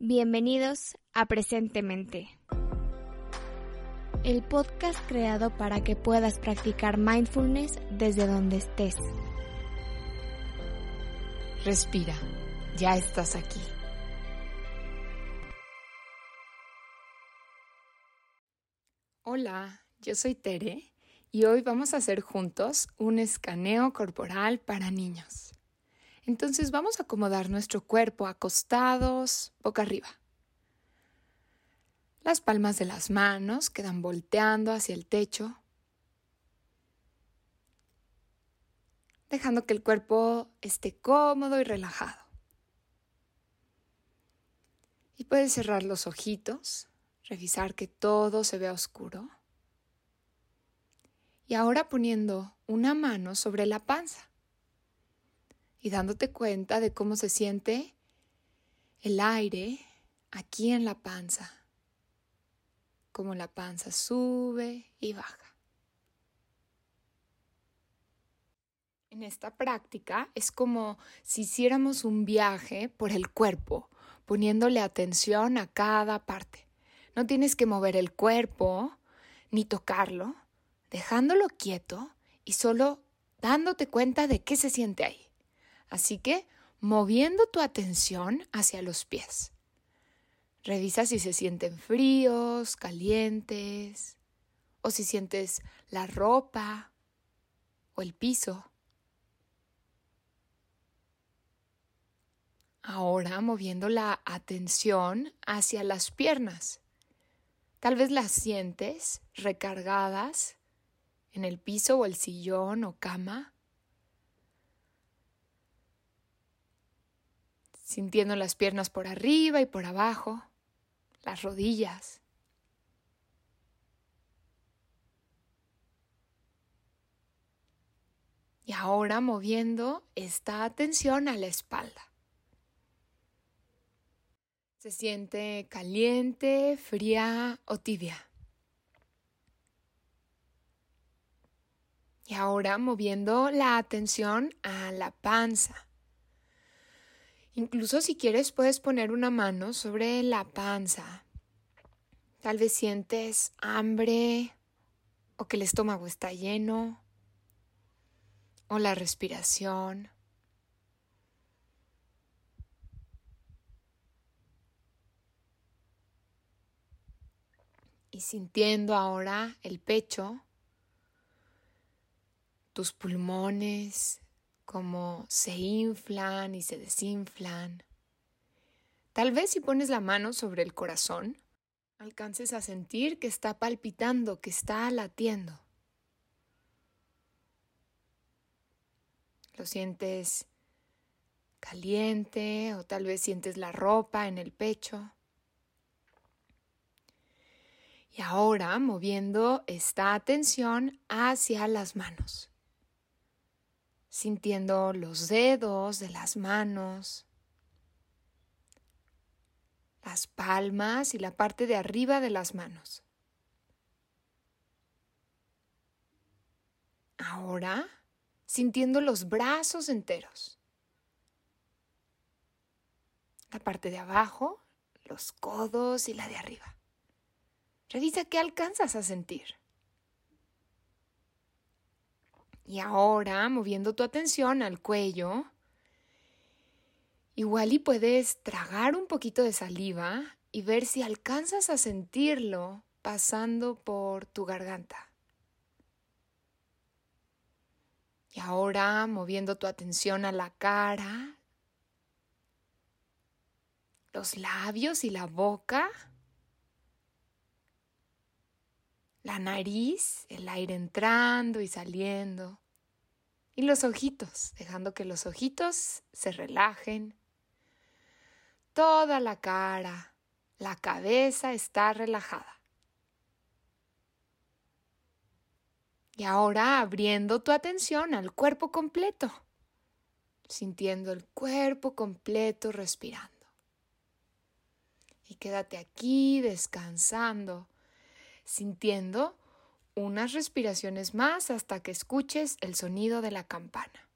Bienvenidos a Presentemente. El podcast creado para que puedas practicar mindfulness desde donde estés. Respira, ya estás aquí. Hola, yo soy Tere y hoy vamos a hacer juntos un escaneo corporal para niños. Entonces vamos a acomodar nuestro cuerpo acostados, boca arriba. Las palmas de las manos quedan volteando hacia el techo, dejando que el cuerpo esté cómodo y relajado. Y puedes cerrar los ojitos, revisar que todo se vea oscuro. Y ahora poniendo una mano sobre la panza y dándote cuenta de cómo se siente el aire aquí en la panza, cómo la panza sube y baja. En esta práctica es como si hiciéramos un viaje por el cuerpo, poniéndole atención a cada parte. No tienes que mover el cuerpo ni tocarlo, dejándolo quieto y solo dándote cuenta de qué se siente ahí. Así que moviendo tu atención hacia los pies. Revisa si se sienten fríos, calientes, o si sientes la ropa o el piso. Ahora moviendo la atención hacia las piernas. Tal vez las sientes recargadas en el piso o el sillón o cama. Sintiendo las piernas por arriba y por abajo, las rodillas. Y ahora moviendo esta atención a la espalda. Se siente caliente, fría o tibia. Y ahora moviendo la atención a la panza. Incluso si quieres puedes poner una mano sobre la panza. Tal vez sientes hambre o que el estómago está lleno o la respiración. y sintiendo ahora el pecho, tus pulmones, como se inflan y se desinflan. Tal vez si pones la mano sobre el corazón, alcances a sentir que está palpitando, que está latiendo. Lo sientes caliente o tal vez sientes la ropa en el pecho. Y ahora moviendo esta atención hacia las manos, sintiendo los dedos de las manos, las palmas y la parte de arriba de las manos. Ahora sintiendo los brazos enteros. La parte de abajo, los codos y la de arriba. Revisa qué alcanzas a sentir. Y ahora, moviendo tu atención al cuello, igual y puedes tragar un poquito de saliva y ver si alcanzas a sentirlo pasando por tu garganta. Y ahora, moviendo tu atención a la cara, los labios y la boca, la nariz, el aire entrando y saliendo, y los ojitos, dejando que los ojitos se relajen. Toda la cara, la cabeza está relajada. Y ahora abriendo tu atención al cuerpo completo, sintiendo el cuerpo completo respirando. Y quédate aquí descansando sintiendo unas respiraciones más hasta que escuches el sonido de la campana.